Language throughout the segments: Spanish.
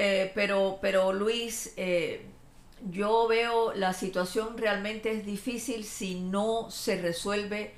Eh, pero, pero Luis, eh, yo veo la situación realmente es difícil si no se resuelve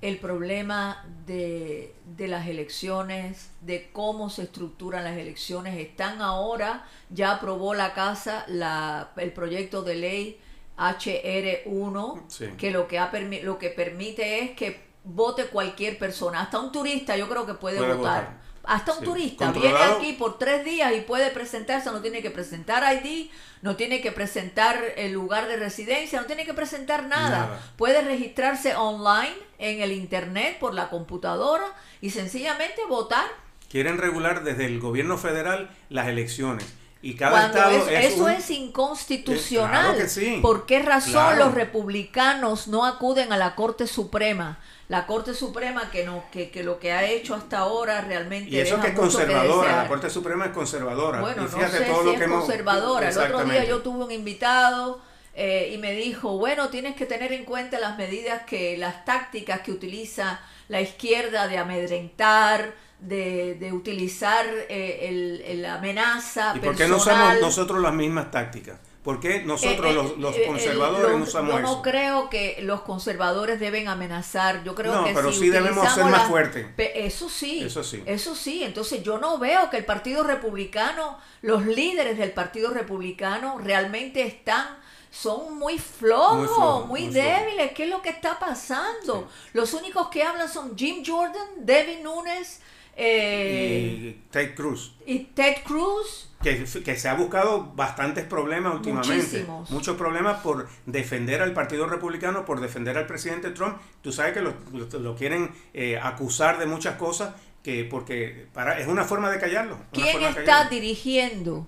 el problema de, de, las elecciones, de cómo se estructuran las elecciones. Están ahora, ya aprobó la Casa la, el proyecto de ley HR1, Sí. que, lo que, ha lo que permite es que vote cualquier persona, hasta un turista yo creo que puede, Puede votar. votar. Hasta un Sí. turista Controlado. viene aquí por tres días y puede presentarse, no tiene que presentar ID, no tiene que presentar el lugar de residencia, no tiene que presentar nada. Nada. Puede registrarse online en el internet por la computadora y sencillamente votar. Quieren regular desde el gobierno federal las elecciones. Y cada Cuando estado es- es eso un- es inconstitucional. Eh, claro que sí. ¿Por qué razón Claro. los republicanos no acuden a la Corte Suprema? La Corte Suprema que no que, que lo que ha hecho hasta ahora realmente Y eso deja que es conservadora, la Corte Suprema es conservadora. Bueno, y no sé todo si lo es que hemos- conservadora. El otro día yo tuve un invitado eh, y me dijo, bueno, tienes que tener en cuenta las medidas que, las tácticas que utiliza la izquierda de amedrentar, de, de utilizar eh, el, el- la amenaza ¿Y por qué personal. no usamos nosotros las mismas tácticas? ¿Por qué nosotros Eh, eh, los, los eh, eh, conservadores los- no usamos yo no eso? creo que los conservadores deben amenazar. Yo creo No, que pero si sí debemos ser más fuertes. Eso sí, Eso sí. Eso sí. Entonces yo no veo que el Partido Republicano, los líderes del Partido Republicano realmente están son muy flojos, muy, débiles. ¿Qué es lo que está pasando? Los únicos que hablan son Jim Jordan, Devin Nunes eh, Y Ted Cruz, y Ted Cruz. que, que se ha buscado bastantes problemas últimamente. Muchísimos. Muchos problemas por defender al Partido Republicano, por defender al presidente Trump. Tú sabes que lo, lo- lo quieren eh, acusar de muchas cosas que porque para es una forma de callarlo. ¿Quién de está callarlo. dirigiendo?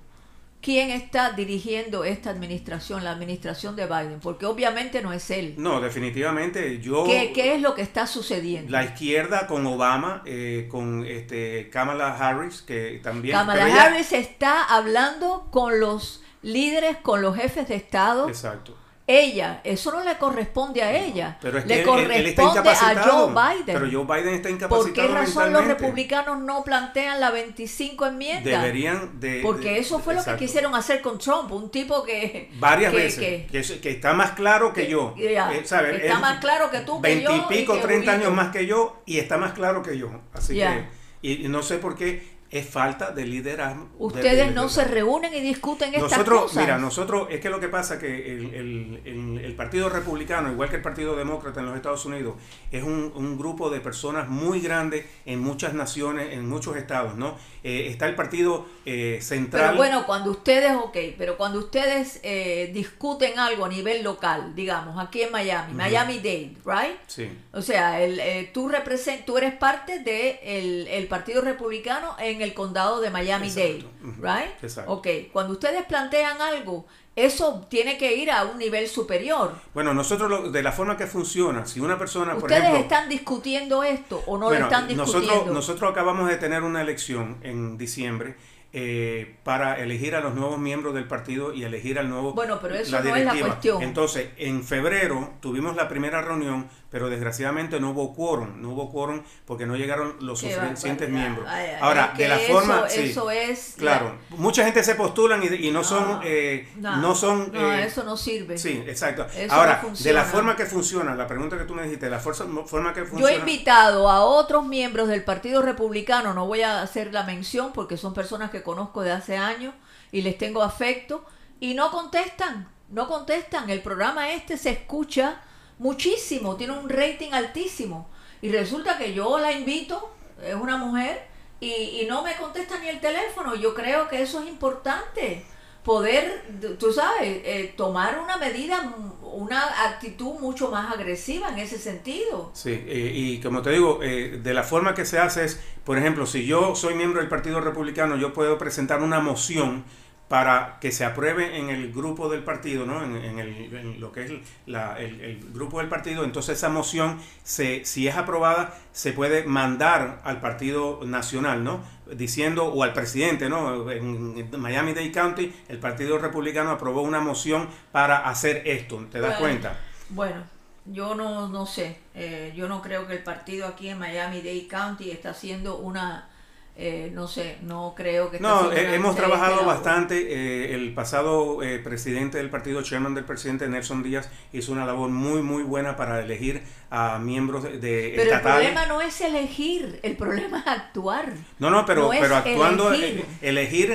¿Quién está dirigiendo esta administración, la administración de Biden? Porque obviamente no es él. No, definitivamente yo ¿Qué, qué es lo que está sucediendo? la izquierda con Obama, eh, con este Kamala Harris, que también Kamala ella- Harris está hablando con los líderes, con los jefes de Estado. Exacto. Ella, eso no le corresponde a ella. Pero es que le él- corresponde él a. Joe Biden. Pero Joe Biden está ¿Por incapacitado qué razón los republicanos no plantean la 25 enmienda? Deberían de... Porque de- eso fue lo exacto. que quisieron hacer con Trump, un tipo que... Varias que- veces. que- Que, es- que está más claro que, yo. ya, Eh, está Él- más claro que tú, que yo, y Julito. años más que yo y está más claro que yo. Así Ya. que... Y no sé por qué es falta de liderazgo. de- Ustedes de- no de- se reúnen y discuten estas Nosotros, cosas. mira, nosotros, es que lo que pasa que el, el- el- el Partido Republicano, igual que el Partido Demócrata en los Estados Unidos, es un, un grupo de personas muy grande en muchas naciones, en muchos estados, ¿no? Eh, está el Partido eh, Central. Pero bueno, cuando ustedes, ok, pero cuando ustedes eh, discuten algo a nivel local, digamos, aquí en Miami. Miami-Dade, ¿right? Sí, O sea, el, eh, tú, represent, tú eres parte del el, el Partido Republicano en el condado de Miami-Dade. ¿right? Exacto. Ok, cuando ustedes plantean algo, eso tiene que ir a un nivel superior. Bueno, nosotros, lo- de la forma que funciona, si una persona, por ¿Ustedes ejemplo... están discutiendo esto o no Bueno, lo están discutiendo? nosotros, nosotros acabamos de tener una elección en diciembre eh, para elegir a los nuevos miembros del partido y elegir al nuevo Bueno, pero eso la no es la cuestión. Entonces, en febrero tuvimos la primera reunión, pero desgraciadamente no hubo quórum, no hubo quórum porque no llegaron los suficientes miembros. Ay, ay, Ahora, de la eso- forma, sí, eso es la- claro, mucha gente se postulan y, y no son, No, eh, no, no son, no, eh, eso no sirve. Sí, exacto. Eso Ahora, no de la forma que funciona, la pregunta que tú me dijiste, la forza- forma que Yo funciona. he invitado a otros miembros del Partido Republicano, no voy a hacer la mención porque son personas que conozco de hace años y les tengo afecto, y no contestan, no contestan. El programa este se escucha muchísimo, tiene un rating altísimo. Y resulta que yo la invito, es una mujer, y, y no me contesta ni el teléfono. Yo creo que eso es importante. Poder, tú sabes, eh, tomar una medida, una actitud mucho más agresiva en ese sentido. Sí, eh, y como te digo, eh, de la forma que se hace es, por ejemplo, si yo soy miembro del Partido Republicano, yo puedo presentar una moción para que se apruebe en el grupo del partido, ¿no? en, en el, en lo que es la- el, el grupo del partido. Entonces esa moción, se, si es aprobada, se puede mandar al Partido Nacional, ¿no? diciendo, o al presidente, ¿no? en, en Miami-Dade County, el Partido Republicano aprobó una moción para hacer esto. ¿Te das Bueno. cuenta? Bueno, yo no, no sé. Eh, yo no creo que el partido aquí en Miami-Dade County está haciendo una eh, no sé, no creo que... No, hemos trabajado bastante. Eh, el pasado eh, presidente del partido, chairman del presidente Nelson Díaz, hizo una labor muy, muy buena para elegir a miembros de, de Pero el problema no es elegir, el problema es actuar. No, no, pero, pero actuando, elegir.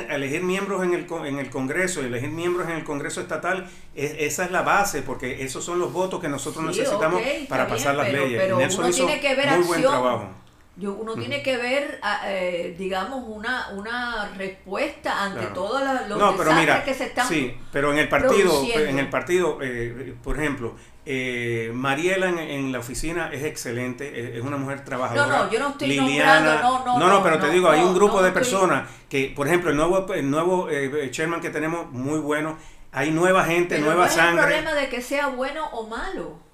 elegir, miembros en el, en el Congreso, elegir miembros en el Congreso estatal, esa es la base, porque esos son los votos que nosotros necesitamos para pasar las leyes. Pero Nelson uno tiene que ver muy buen trabajo uno tiene que ver, ah, eh, digamos, una, una respuesta ante todos los no, desastres que se están Sí, pero en el partido, en el partido eh, por ejemplo, eh, Mariela en, la oficina es excelente, es, una mujer trabajadora. No, no, yo no estoy Liliana, no, no, no, no, pero te digo, hay un grupo de personas que, por ejemplo, el nuevo, el nuevo chairman que tenemos, muy bueno, hay nueva gente, nueva sangre. No es problema de que sea bueno o malo.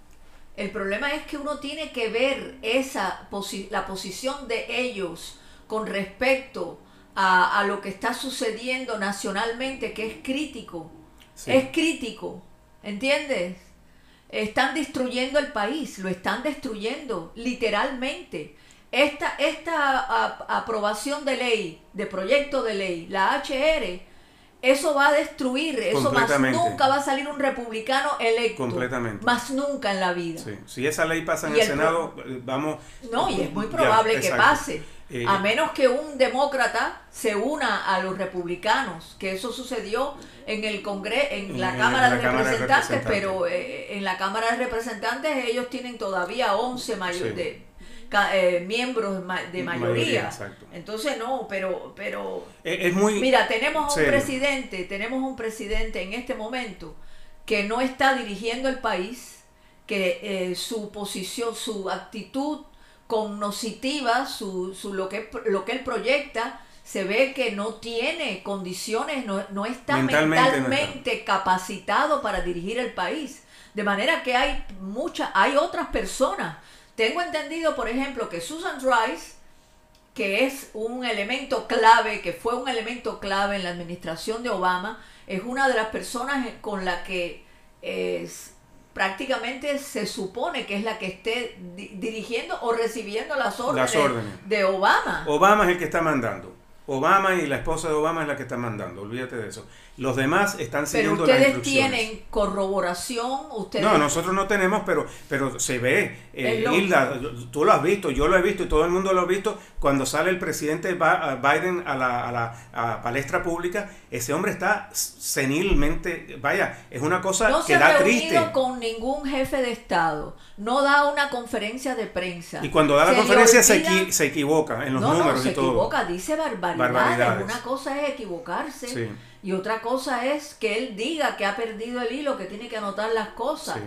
El problema es que uno tiene que ver esa la posición de ellos con respecto a, lo que está sucediendo nacionalmente, que es crítico. Es crítico, ¿entiendes? Están destruyendo el país, lo están destruyendo, literalmente. Esta, esta aprobación de ley, de proyecto de ley, la HR, eso va a destruir, eso más nunca va a salir un republicano electo. Completamente. Más nunca en la vida. Si esa ley pasa en el, Senado, eh, vamos... No, y es muy probable que pase. Eh, a menos que un demócrata se una a los republicanos, que eso sucedió en el Congreso, en, la, Cámara, de Representantes, pero eh, en la Cámara de Representantes ellos tienen todavía 11 mayores de eh, miembros de mayoría. Entonces no, pero pero es, muy Mira, tenemos un presidente, tenemos un presidente en este momento que no está dirigiendo el país, que eh, su posición, su actitud cognoscitiva, su, su lo que lo que él proyecta se ve que no tiene condiciones, no, no está mentalmente, capacitado para dirigir el país. De manera que hay muchas, hay otras personas tengo entendido, por ejemplo, que Susan Rice, que es un elemento clave, que fue un elemento clave en la administración de Obama, es una de las personas con la que prácticamente se supone que es la que esté dirigiendo o recibiendo las órdenes, las órdenes de Obama. Obama es el que está mandando. Obama y la esposa de Obama es la que está mandando, olvídate de eso. Los demás están siguiendo pero ustedes tienen corroboración, ustedes... No, nosotros no tenemos, pero, pero se ve. Eh, Hilda, tú lo has visto, yo lo he visto y todo el mundo lo ha visto. Cuando sale el presidente Biden a la, a la palestra pública, ese hombre está senilmente, vaya, es una cosa que da triste. No se ha con ningún jefe de Estado, no da una conferencia de prensa. Y cuando da la conferencia se, se, equivoca en los números no, se y todo. equivoca, dice barbaridades. Una cosa es equivocarse. Sí y otra cosa es que él diga que ha perdido el hilo, que tiene que anotar las cosas.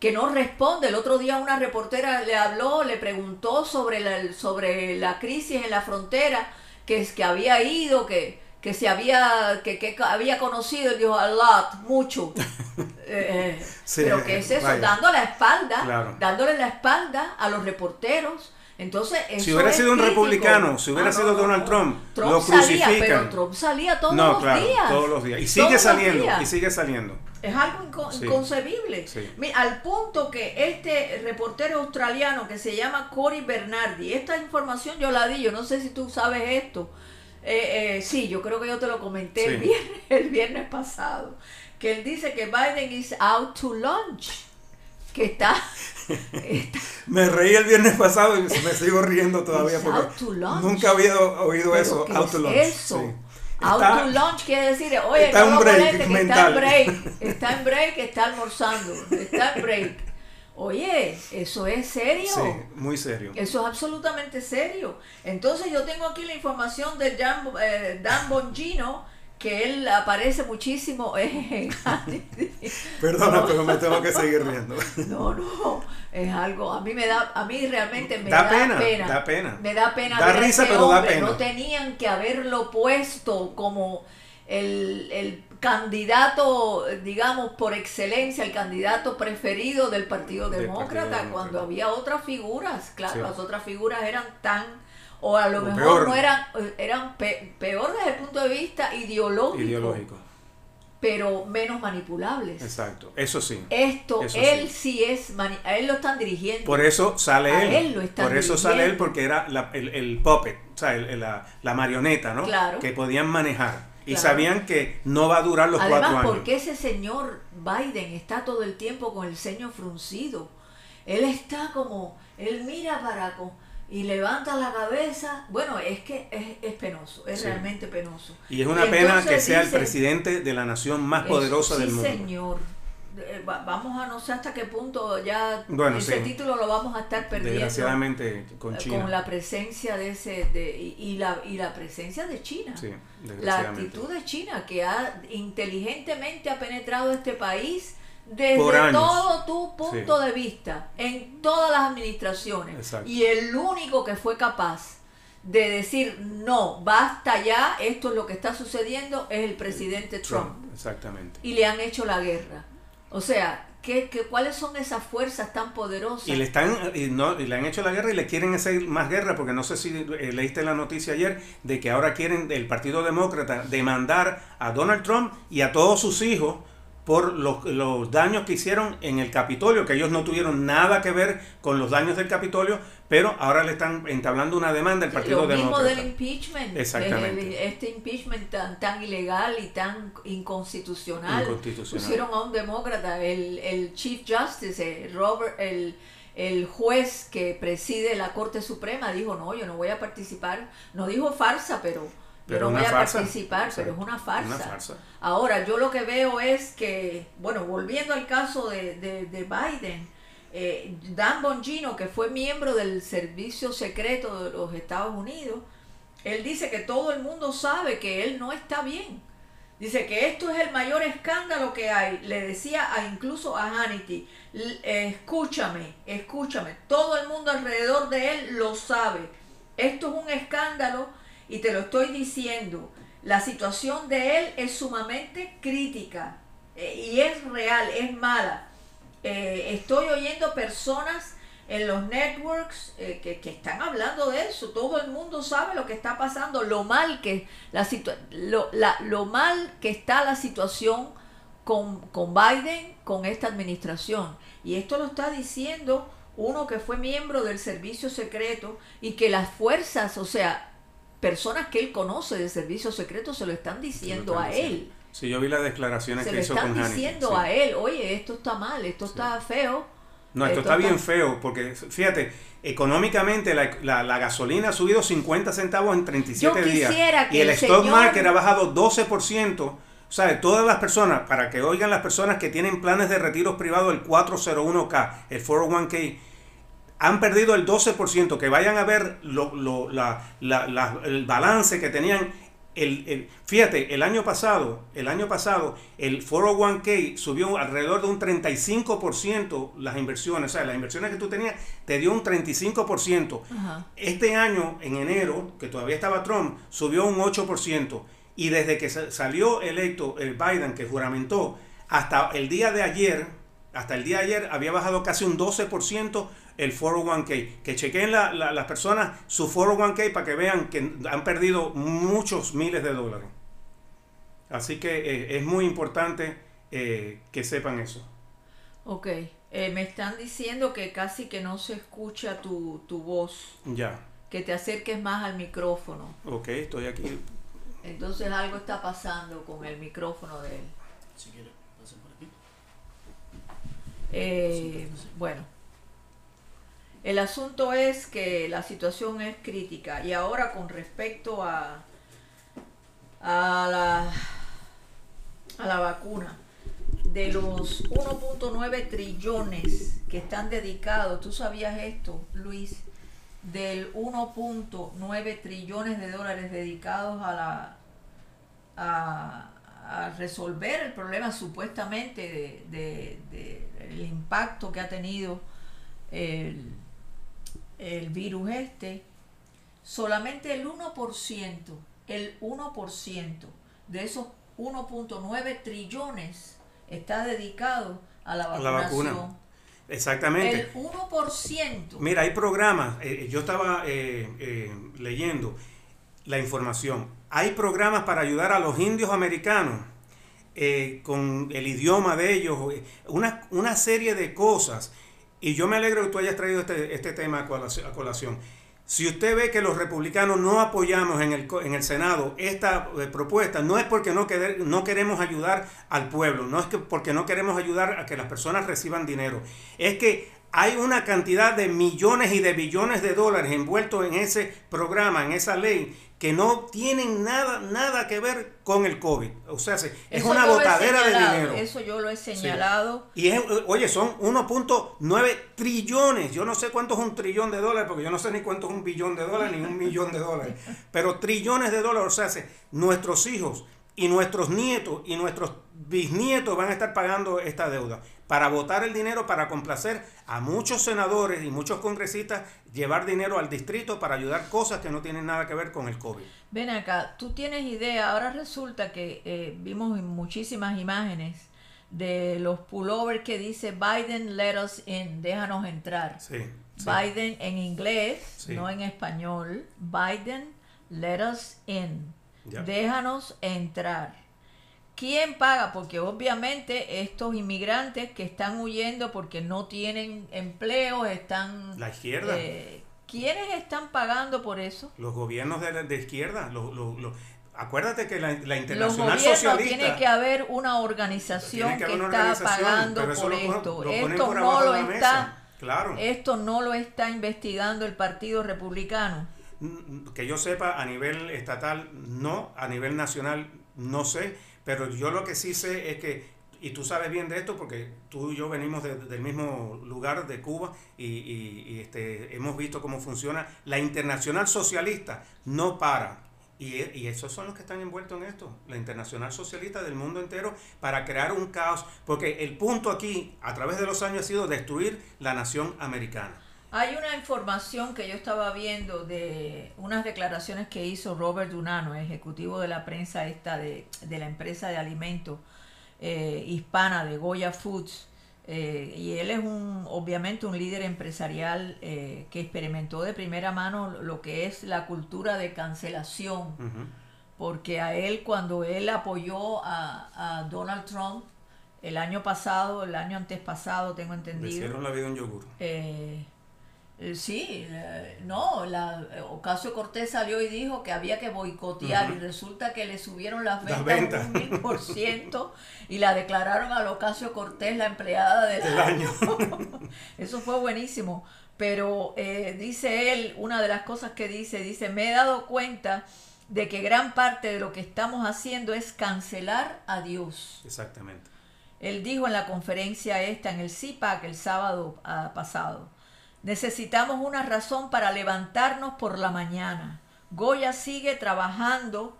Que no responde. El otro día una reportera le habló, le preguntó sobre la, sobre la crisis en la frontera, que es que había ido, que, que se había, que, que había conocido, y dijo a lot, mucho. Eh, eh, pero que es eso, dando la espalda, dándole la espalda a los reporteros entonces, si hubiera sido un republicano, si hubiera ah, sido Donald Trump, lo crucifican. Salía, pero Trump salía todos los días. Todos los días. Y sigue saliendo, y sigue saliendo. Es algo inconcebible. al punto que este reportero australiano que se llama Cory Bernardi, esta información yo la di, yo no sé si tú sabes esto. Eh, eh, sí, yo creo que yo te lo comenté el, viernes, el viernes pasado. Que él dice que Biden is out to lunch. Que está me reí el viernes pasado y me sigo riendo todavía porque nunca había oído eso, out to lunch. Eso? Out to lunch quiere decir, oye, está no break que está en break, está en break, está almorzando, está en break. Oye, eso es serio. Sí, muy serio. Eso es absolutamente serio. Entonces yo tengo aquí la información de Dan, eh, Dan Bongino, que él aparece muchísimo en... Perdona, pero me tengo que seguir riendo. No, no, es algo, a mí me da, a mí realmente me da, pena, Da pena. Me da pena. Da risa, pero da pena. No tenían que haberlo puesto como el, el candidato, digamos, por excelencia, el candidato preferido del Partido Demócrata, cuando había otras figuras. Claro, las otras figuras eran tan o a lo mejor no eran, eran peor desde el punto de vista ideológico. pero menos manipulables. Exacto, eso sí. Esto, Eso él sí. sí, es, a él lo están dirigiendo. Por eso sale A él. él lo están Por eso sale él porque era la- el, el puppet, o sea, el- la, la marioneta, ¿no? Claro. Que podían manejar. Y Claro. sabían que no va a durar los cuatro Además, años. porque ese señor Biden está todo el tiempo con el ceño fruncido. Él está como, él mira para co- y levanta la cabeza. Bueno, es que es, es penoso, es Sí. realmente penoso. Y es una Y pena que sea el presidente de la nación más poderosa sí, del mundo. señor. Eh, va- Vamos a no sé hasta qué punto ya Bueno, ese sí. título lo vamos a estar perdiendo. Desgraciadamente con eh, China. Con la presencia de ese de, y, y la y la presencia de China. Sí, La actitud de China que ha inteligentemente ha penetrado este país desde todo tu punto de vista, en todas las administraciones. Exacto. Y el único que fue capaz de decir no, basta ya, esto es lo que está sucediendo, es el presidente Trump. Trump, exactamente. Y le han hecho la guerra. O sea, ¿qué, qué, cuáles son esas fuerzas tan poderosas? Y le están y no, y le han hecho la guerra y le quieren hacer más guerra porque no sé si eh, leíste la noticia ayer de que ahora quieren el Partido Demócrata demandar a Donald Trump y a todos sus hijos por los, los daños que hicieron en el Capitolio, que ellos no tuvieron nada que ver con los daños del Capitolio, pero ahora le están entablando una demanda al Partido lo mismo Demócrata. del impeachment, Exactamente. este impeachment tan, tan ilegal y tan inconstitucional. Inconstitucional. Pusieron a un demócrata, el, el Chief Justice, el Robert, el, el juez que preside la Corte Suprema, dijo, no, yo no voy a participar. No dijo farsa, pero, Pero yo no voy a farsa. participar, pero es una farsa. Una farsa. Ahora, yo lo que veo es que, bueno, volviendo al caso de, de, de Biden, eh, Dan Bongino, que fue miembro del Servicio Secreto de los Estados Unidos, él dice que todo el mundo sabe que él no está bien. Dice que esto es el mayor escándalo que hay. Le decía a, incluso a Hannity, "L- eh, escúchame, escúchame, todo el mundo alrededor de él lo sabe. Esto es un escándalo y te lo estoy diciendo. La situación de él es sumamente crítica eh, y es real, es mala. Eh, estoy oyendo personas en los networks eh, que, que están hablando de eso. Todo el mundo sabe lo que está pasando, lo mal que la lo, la- lo mal que está la situación con, con Biden, con esta administración. Y esto lo está diciendo uno que fue miembro del servicio secreto y que las fuerzas, o sea, personas que él conoce del servicio secreto se lo están diciendo están a diciendo. él. Sí, yo vi las declaraciones Se que lo hizo están con Hannity. diciendo sí. a él, oye, esto está mal, esto está feo. No, esto está bien feo porque, fíjate, económicamente la, la- la gasolina ha subido 50 centavos en 37 Yo días. que y el, el stock señor- market ha bajado 12%. O sea, todas las personas, para que oigan las personas que tienen planes de retiros privados, el 401k, el 401k, han perdido el 12%. Que vayan a ver lo- lo- la- la- la- el balance que tenían. El, el- fíjate, el año pasado, el año pasado, el 401k subió alrededor de un 35% las inversiones. O sea, las inversiones que tú tenías te dio un 35%. Ajá. Este año, en enero, que todavía estaba Trump, subió un 8%. Y desde que sa- salió electo el Biden, que juramentó, hasta el día de ayer, hasta el día de ayer había bajado casi un 12% el 401k. Que chequen la- la- las personas su 401k para que vean que han perdido muchos miles de dólares. Así que eh, es muy importante eh, que sepan eso. Ok, eh, me están diciendo que casi que no se escucha tu, tu voz, Ya, que te acerques más al micrófono. ok, estoy aquí. Entonces algo está pasando con el micrófono de él. Si quiere, pasen por aquí. Eh, bueno, el asunto es que la situación es crítica y ahora con respecto a, a, la, a la vacuna, de los 1.9 trillones que están dedicados, ¿tú sabías esto, Luis? Del 1.9 trillones de dólares dedicados a la a, resolver el problema supuestamente de- de el impacto que ha tenido el, el virus este, solamente el 1%, el 1% de esos 1.9 trillones está dedicado a la A la vacunación. vacuna. Exactamente. El 1%. Mira, hay programas, eh, yo estaba eh, eh, leyendo la información, hay programas para ayudar a los indios americanos eh, con el idioma de ellos, eh, una, una serie de cosas. Y yo me alegro que tú hayas traído este, este tema a colación. Si usted ve que los republicanos no apoyamos en el, en el Senado esta eh, propuesta, no es porque no, querer- no queremos ayudar al pueblo, no es que porque no queremos ayudar a que las personas reciban dinero, es que hay una cantidad de millones y de billones de dólares envueltos en ese programa, en esa ley, que no tienen nada, nada que ver con el COVID. O sea, se- es Eso una botadera de dinero. Eso yo lo he señalado. Y es, oye, son 1.9 trillones. Yo no sé cuánto es un trillón de dólares, porque yo no sé ni cuánto es un billón de dólares, ni un millón de dólares. Pero trillones de dólares, o sea, se- nuestros hijos y nuestros nietos y nuestros bisnietos van a estar pagando esta deuda. Para votar el dinero, para complacer a muchos senadores y muchos congresistas, llevar dinero al distrito para ayudar cosas que no tienen nada que ver con el COVID. Ven acá, tú tienes idea, ahora resulta que eh, vimos muchísimas imágenes de los pullovers que dice Biden let us in, déjanos entrar. Sí. sí. Biden en inglés, Sí. no en español. Biden let us in, déjanos entrar. ¿Quién paga? Porque obviamente estos inmigrantes que están huyendo porque no tienen empleo, están... La izquierda. eh, ¿Quiénes están pagando por eso? Los gobiernos de, la- de izquierda, los, los- los- acuérdate que la, la Los internacional gobiernos socialista tiene que haber una organización que, una está organización, pagando por lo esto. lo Esto por no lo está, mesa. Claro. esto no lo está investigando el Partido Republicano. Mm, Que yo sepa, a nivel estatal no, a nivel nacional no sé, pero yo lo que sí sé es que, y tú sabes bien de esto porque tú y yo venimos de- del mismo lugar de Cuba y, y- y, este, hemos visto cómo funciona, la internacional socialista no para. Y, y esos son los que están envueltos en esto, la internacional socialista del mundo entero, para crear un caos, porque el punto aquí, a través de los años, ha sido destruir la nación americana. Hay una información que yo estaba viendo de unas declaraciones que hizo Robert Dunano, ejecutivo de la prensa esta de, de la empresa de alimentos eh, hispana de Goya Foods. eh, y él es un, obviamente, un líder empresarial eh, que experimentó de primera mano lo que es la cultura de cancelación. Porque a él cuando él apoyó a, a Donald Trump el año pasado, el año antes pasado, tengo Le entendido, hicieron la vida un yogur. eh, eh, sí, eh, no, la, eh, Ocasio Cortés salió y dijo que había que boicotear y resulta que le subieron las ventas, un mil por ciento y la declararon a Ocasio Cortés la empleada del Del año. eso fue buenísimo. Pero eh, dice él, una de las cosas que dice, dice, me he dado cuenta de que gran parte de lo que estamos haciendo es cancelar a Dios. Exactamente. Él dijo en la conferencia esta, en el CIPAC, el sábado ah, pasado, necesitamos una razón para levantarnos por la mañana. Goya sigue trabajando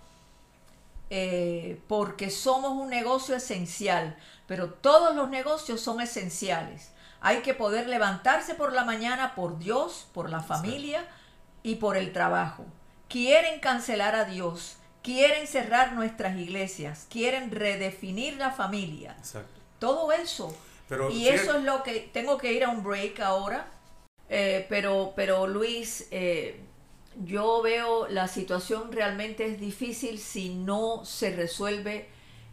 eh, porque somos un negocio esencial, pero todos los negocios son esenciales. Hay que poder levantarse por la mañana por Dios, por la familia y por el trabajo. Quieren cancelar a Dios, quieren cerrar nuestras iglesias, quieren redefinir la familia. Exacto. Todo eso. Pero y eso es lo que tengo que ir a un break ahora. Eh, pero, pero Luis, eh, yo veo la situación realmente es difícil si no se resuelve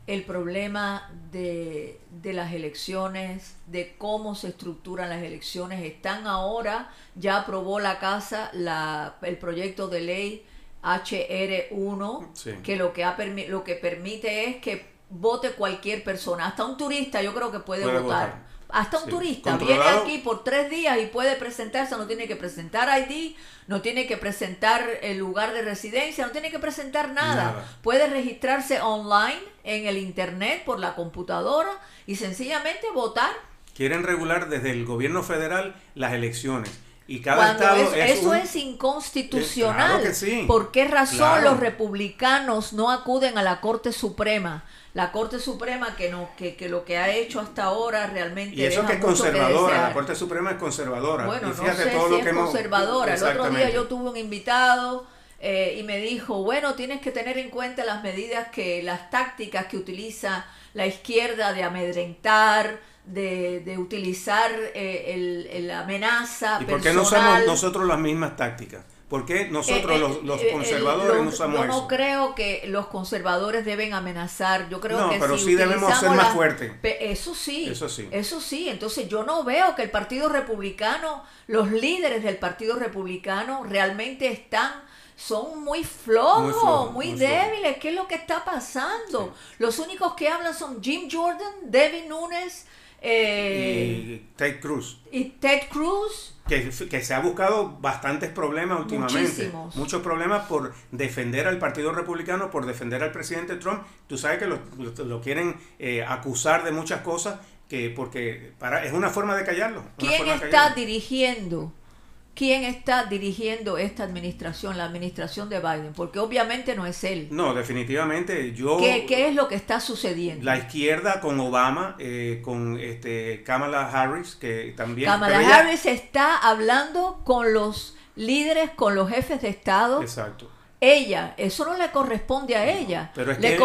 el problema de, de las elecciones, de cómo se estructuran las elecciones. Están ahora, ya aprobó la Casa la, el proyecto de ley HR1, Sí. que lo que, ha lo que permite es que vote cualquier persona, hasta un turista yo creo que puede, Puede votar. votar. Hasta un Sí. turista viene aquí por tres días y puede presentarse, no tiene que presentar ID, no tiene que presentar el lugar de residencia, no tiene que presentar nada. Nada. Puede registrarse online en el internet por la computadora y sencillamente votar. Quieren regular desde el gobierno federal las elecciones. Y cada estado es- es eso un- es inconstitucional. Claro que sí. ¿Por qué razón Claro. los republicanos no acuden a la Corte Suprema? La Corte Suprema que no que, que lo que ha hecho hasta ahora realmente Y eso deja que es conservadora, la Corte Suprema es conservadora. Bueno, y no fíjate sé todo si lo es que hemos- conservadora. El otro día yo tuve un invitado eh, y me dijo, bueno, tienes que tener en cuenta las medidas que, las tácticas que utiliza la izquierda de amedrentar, de, de utilizar eh, el, el- la amenaza ¿Y por qué no usamos nosotros las mismas tácticas? ¿Por qué nosotros Eh, los, los eh, eh, conservadores los- no usamos yo no eso? creo que los conservadores deben amenazar. Yo creo No, que pero si sí debemos ser más fuertes. Eso sí, Eso sí. Eso sí. Entonces yo no veo que el Partido Republicano, los líderes del Partido Republicano realmente están son muy flojos, Muy débiles. ¿Qué es lo que está pasando? Los únicos que hablan son Jim Jordan, Devin Nunes eh, Y Ted Cruz. y Ted Cruz. que, que se ha buscado bastantes problemas últimamente. Muchísimos. Muchos problemas por defender al Partido Republicano, por defender al presidente Trump. Tú sabes que lo, lo- lo quieren eh, acusar de muchas cosas que porque para es una forma de callarlo. ¿Quién de está callarlo. dirigiendo? ¿Quién está dirigiendo esta administración, la administración de Biden? Porque obviamente no es él. No, definitivamente yo ¿Qué, qué es lo que está sucediendo? la izquierda con Obama, eh, con este Kamala Harris, que también Kamala ella- Harris está hablando con los líderes, con los jefes de Estado. Exacto. Ella, eso no le corresponde a ella. Pero es le él- él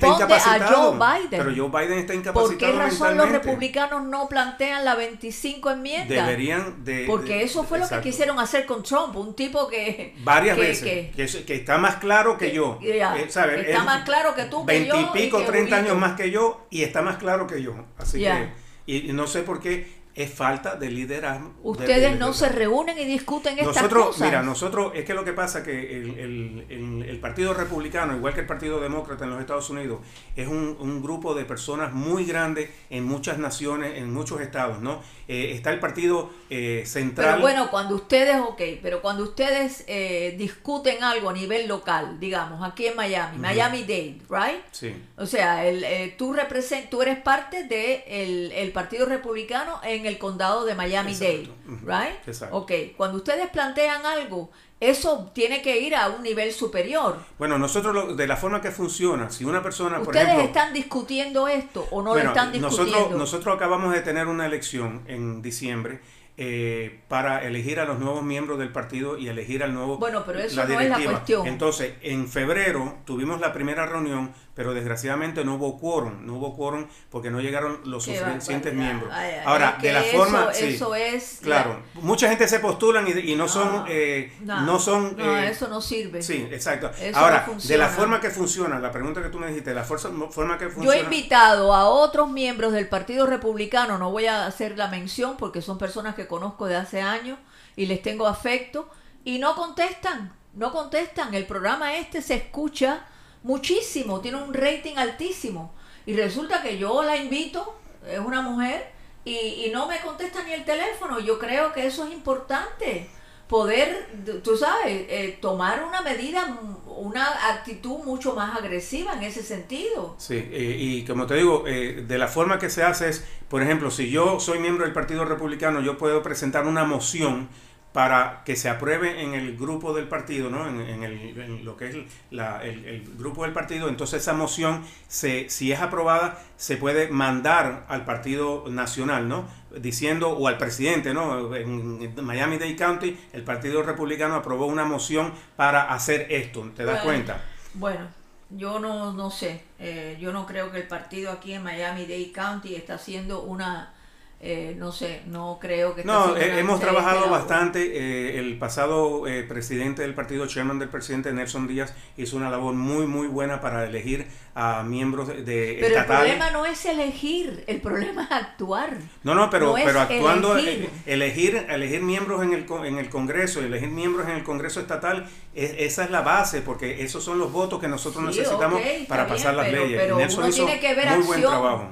corresponde a. Joe Biden. Pero Joe Biden está ¿Por incapacitado qué razón los republicanos no plantean la 25 enmienda? Deberían de... Porque de- eso fue lo exacto. que quisieron hacer con Trump, un tipo que... Varias que- veces. que- Que, es- que está más claro que yo. Ya, Eh, ¿sabe? está Él- más claro que tú, que yo, Veintipico, y que treinta Julito. años más que yo y está más claro que yo. Así Ya. que, y, y no sé por qué es falta de liderazgo. de- Ustedes de- no de- se reúnen y discuten estas nosotros, cosas. mira, nosotros, es que lo que pasa que el, el- el- el Partido Republicano, igual que el Partido Demócrata en los Estados Unidos, es un, un grupo de personas muy grande en muchas naciones, en muchos estados, ¿no? Eh, está el Partido eh, Central. Pero bueno, cuando ustedes, ok, pero cuando ustedes eh, discuten algo a nivel local, digamos, aquí en Miami, Miami-Dade, ¿right? Sí. O sea, el, eh, tú, represent, tú eres parte del el, el Partido Republicano en el condado de Miami-Dade. ¿right? Exacto. Ok, cuando ustedes plantean algo, eso tiene que ir a un nivel superior. Bueno, nosotros, lo- de la forma que funciona, si una persona, por ¿Ustedes ejemplo... están discutiendo esto o no Bueno, lo están discutiendo? nosotros, nosotros acabamos de tener una elección en diciembre eh, para elegir a los nuevos miembros del partido y elegir al nuevo Bueno, pero eso no es la cuestión. Entonces, en febrero tuvimos la primera reunión, pero desgraciadamente no hubo quórum, no hubo quórum porque no llegaron los suficientes miembros. Ay, ay, Ahora, de la eso- forma, sí, eso es claro, mucha gente se postulan y, y no son, No, eh, no, no son, no, eh, eso no sirve. Sí, exacto. Eso Ahora, no de la forma que funciona, la pregunta que tú me dijiste, la forza- forma que Yo funciona. he invitado a otros miembros del Partido Republicano, no voy a hacer la mención porque son personas que conozco de hace años y les tengo afecto, y no contestan, no contestan. El programa este se escucha muchísimo, tiene un rating altísimo. Y resulta que yo la invito, es una mujer, y, y no me contesta ni el teléfono. Yo creo que eso es importante. Poder, tú sabes, eh, tomar una medida, una actitud mucho más agresiva en ese sentido. Sí, eh, y como te digo, eh, de la forma que se hace es, por ejemplo, si yo soy miembro del Partido Republicano, yo puedo presentar una moción para que se apruebe en el grupo del partido, ¿no? En, en el, en lo que es la- el, el grupo del partido, entonces esa moción, se, si es aprobada, se puede mandar al Partido Nacional, ¿no? Diciendo, o al presidente, ¿no? En Miami-Dade County, el Partido Republicano aprobó una moción para hacer esto, ¿te das Bueno. cuenta? Bueno, yo no, no sé. Eh, yo no creo que el partido aquí en Miami-Dade County está haciendo una. Eh, no sé, no creo que. No, eh, hemos trabajado bastante. eh, el pasado eh, presidente del partido, chairman del presidente Nelson Díaz, hizo una labor muy, muy buena para elegir a miembros de, de Pero el problema no es elegir, el problema es actuar. No, no, pero, no pero actuando, elegir. elegir, elegir miembros en el, en el Congreso, elegir miembros en el Congreso estatal, es- esa es la base, porque esos son los votos que nosotros Sí, necesitamos para bien, pasar las pero- leyes. pero Nelson uno hizo tiene que ver muy buen trabajo.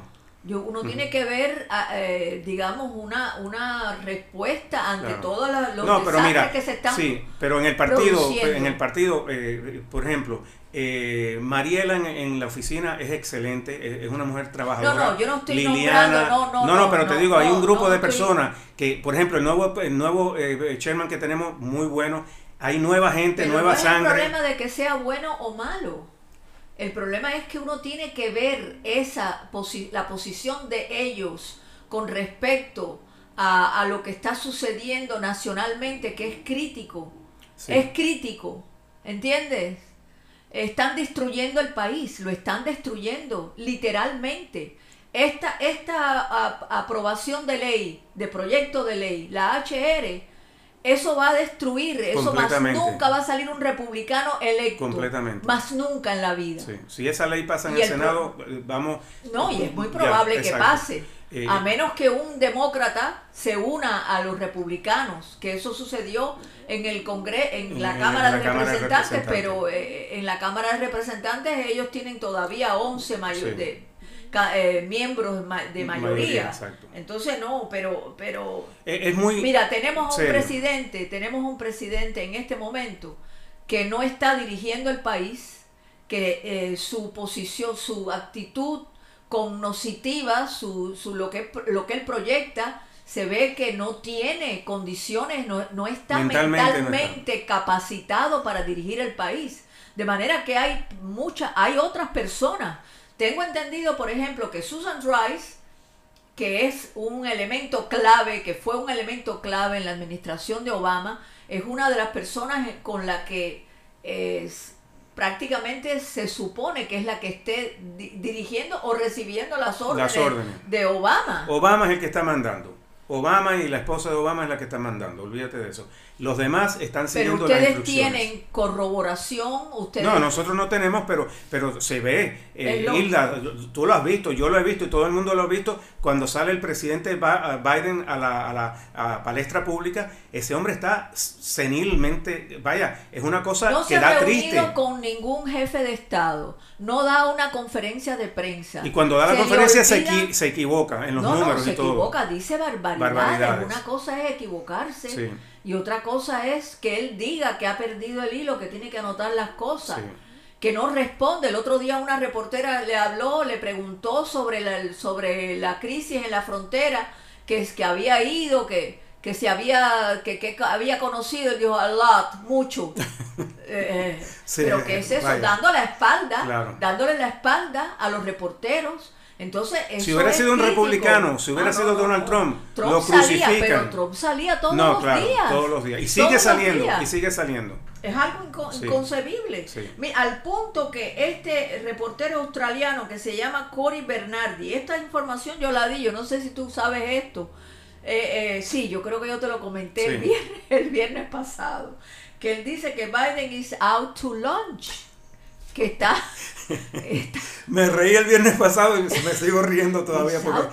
Yo, uno tiene que ver, eh, digamos, una, una respuesta ante Claro. todos los, no, pero desastres mira, que se están sí, pero en el partido, en el partido, eh, por ejemplo, eh, Mariela en, en la oficina es excelente, es, es una mujer trabajadora. No, no, yo no estoy Liliana, no, no, no, no, pero te no, digo, hay no, un grupo no de estoy- personas que, por ejemplo, el nuevo, el nuevo eh, chairman que tenemos, muy bueno, hay nueva gente, Pero nueva no es sangre. problema de que sea bueno o malo. El problema es que uno tiene que ver esa posi- la posición de ellos con respecto a, a lo que está sucediendo nacionalmente, que es crítico. Sí. Es crítico, ¿entiendes? Están destruyendo el país, lo están destruyendo literalmente. Esta, esta a- aprobación de ley, de proyecto de ley, la HR, eso va a destruir, eso más nunca va a salir un republicano electo. Completamente. Más nunca en la vida. Sí. Si esa ley pasa en el, el Senado, eh, vamos... No, y es muy Ya, probable que pase. Eh, a menos que un demócrata se una a los republicanos, que eso sucedió en el Congreso, en la en Cámara la de Cámara de Representantes, pero eh, en la Cámara de Representantes ellos tienen todavía 11 mayo- Sí. de, eh, miembros de Mayoría. Entonces no, pero pero Es, es muy... Mira, tenemos un presidente, tenemos un presidente en este momento que no está dirigiendo el país, que eh, su posición, su actitud cognoscitiva, su, su, lo, que, lo que él proyecta, se ve que no tiene condiciones, no, no está Mentalmente no mentalmente, está. capacitado para dirigir el país. De manera que hay muchas, hay otras personas. Tengo entendido, por ejemplo, que Susan Rice, que es un elemento clave, que fue un elemento clave en la administración de Obama, es una de las personas con la que es, prácticamente se supone que es la que esté di- dirigiendo o recibiendo las órdenes, órdenes. de Obama. Obama es el que está mandando. Obama y la esposa de Obama es la que está mandando, olvídate de eso. Los demás están siguiendo las ustedes tienen corroboración, ustedes No, nosotros no tenemos, pero, pero se ve. Eh, Hilda, tú lo has visto, yo lo he visto y todo el mundo lo ha visto. Cuando sale el presidente Biden a la, a la a palestra pública, ese hombre está senilmente, vaya, es una cosa no que se ha da reunido triste. con ningún jefe de Estado, no da una conferencia de prensa. Y cuando da la Se conferencia se, equi- se equivoca en los no, números no, se y todo. equivoca, dice barbaridades. Barbaridades. Una cosa es equivocarse Sí. Y otra cosa es que él diga que ha perdido el hilo, que tiene que anotar las cosas. Sí. Que no responde. El otro día una reportera le habló, le preguntó sobre la, sobre la crisis en la frontera, que es que había ido, que, que se había, que, que había conocido, dijo a lot, mucho. Eh, eh, Sí, pero ¿qué es eso? vaya. Dando la espalda, Claro. dándole la espalda a los reporteros. Entonces, eso Si hubiera sido un crítico. republicano, si hubiera Ah, sido Donald no. Trump, Trump lo salía, crucifican. pero Trump salía todos no, los claro, días. todos los días. Y sigue saliendo, y sigue saliendo. Es algo inco- Sí. inconcebible. Sí. Mira, al punto que este reportero australiano que se llama Cory Bernardi, esta información yo la di, yo no sé si tú sabes esto. Eh, eh, sí, yo creo que yo te lo comenté el, Sí. viernes, el viernes pasado. Que él dice que Biden is out to lunch. Que está, está Me reí el viernes pasado y me sigo riendo todavía porque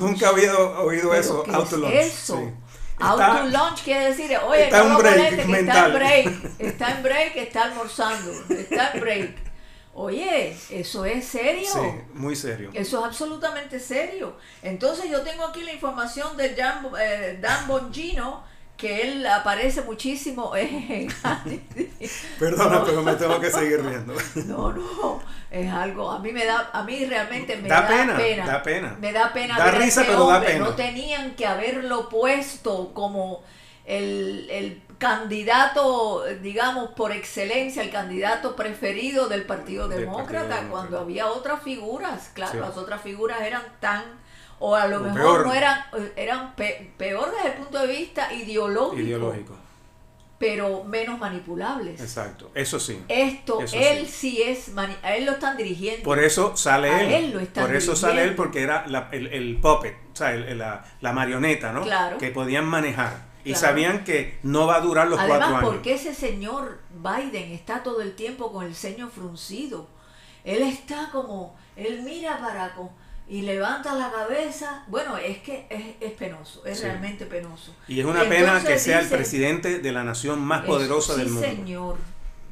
nunca había oído ¿Pero eso, out to es lunch. Eso. sí. Out to lunch quiere decir, oye, está no en break que está en break, está en break, está almorzando, está en break. Oye, eso es serio. Sí, muy serio. Eso es absolutamente serio. Entonces yo tengo aquí la información de Dan, eh, Dan Bongino, que él aparece muchísimo en... Perdona, No. pero me tengo que seguir riendo. No, no, es algo, a mí me da, a mí realmente me Da da, pena, da pena. Me da pena Da ver risa, ese pero da hombre. pena. No tenían que haberlo puesto como el, el candidato, digamos, por excelencia, el candidato preferido del Partido Del Demócrata, Partido Demócrata. cuando había otras figuras. Claro, Sí. las otras figuras eran tan, o a lo O mejor peor. no eran, eran pe- peor desde el punto de vista ideológico, Ideológico. pero menos manipulables. Exacto, eso sí. Esto, Eso él sí. sí es, a él lo están dirigiendo. Por eso sale A él. él lo están Por eso sale él porque era la- el, el puppet, o sea, el- el- la, la marioneta, ¿no? Claro. Que podían manejar. Y Claro. sabían que no va a durar los cuatro años. ¿por qué ese señor Biden está todo el tiempo con el ceño fruncido? Él está como, él mira para y levanta la cabeza. Bueno, es que es, es penoso, es Sí. realmente penoso. Y es una Y pena que sea el presidente de la nación más poderosa sí, del mundo. señor.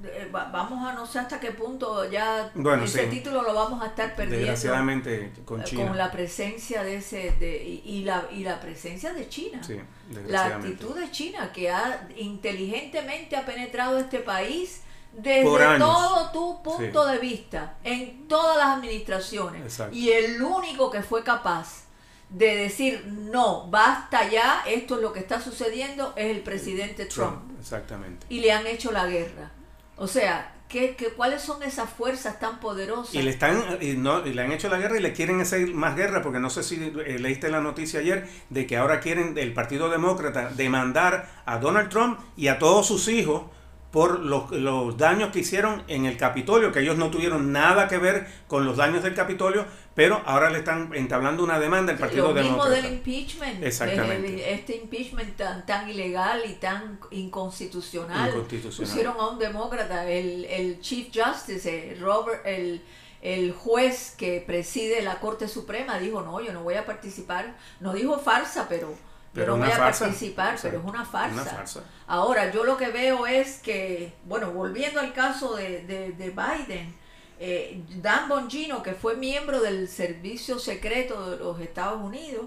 Eh, va- Vamos a no sé hasta qué punto ya Bueno, ese sí. título lo vamos a estar perdiendo. Desgraciadamente con eh, China. Con la presencia de ese, de, y, y la, y la presencia de China. Sí, La actitud de China que ha inteligentemente ha penetrado este país desde todo tu punto de vista, en todas las administraciones. Exacto. Y el único que fue capaz de decir no, basta ya, esto es lo que está sucediendo, es el presidente Trump. Trump, exactamente. Y le han hecho la guerra. O sea, ¿qué, qué, cuáles son esas fuerzas tan poderosas? Y le están y no, y le han hecho la guerra y le quieren hacer más guerra porque no sé si eh, leíste la noticia ayer de que ahora quieren el Partido Demócrata demandar a Donald Trump y a todos sus hijos por los, los, daños que hicieron en el Capitolio, que ellos no tuvieron nada que ver con los daños del Capitolio, pero ahora le están entablando una demanda al Partido Lo mismo Demócrata. del impeachment, Exactamente. este impeachment tan, tan ilegal y tan inconstitucional. Inconstitucional. Pusieron a un demócrata, el, el Chief Justice, el Robert, el, el juez que preside la Corte Suprema, dijo, no, yo no voy a participar. No dijo farsa, pero... Pero yo no voy a farsa. participar, pero es una farsa. Una farsa. Ahora, yo lo que veo es que, bueno, volviendo al caso de, de, de Biden, eh, Dan Bongino, que fue miembro del Servicio Secreto de los Estados Unidos,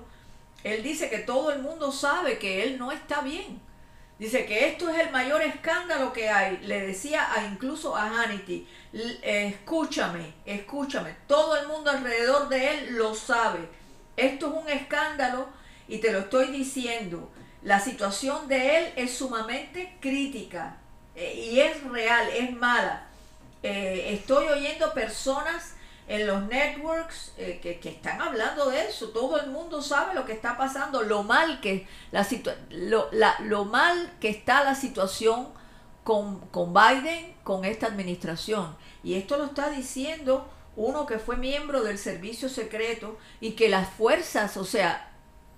él dice que todo el mundo sabe que él no está bien. Dice que esto es el mayor escándalo que hay. Le decía a, incluso a Hannity, "L- eh, escúchame, escúchame, todo el mundo alrededor de él lo sabe. Esto es un escándalo y te lo estoy diciendo. La situación de él es sumamente crítica eh, y es real, es mala. Eh, estoy oyendo personas en los networks eh, que, que están hablando de eso. Todo el mundo sabe lo que está pasando, lo mal que la lo, la- lo mal que está la situación con, con Biden, con esta administración. Y esto lo está diciendo uno que fue miembro del servicio secreto y que las fuerzas, o sea,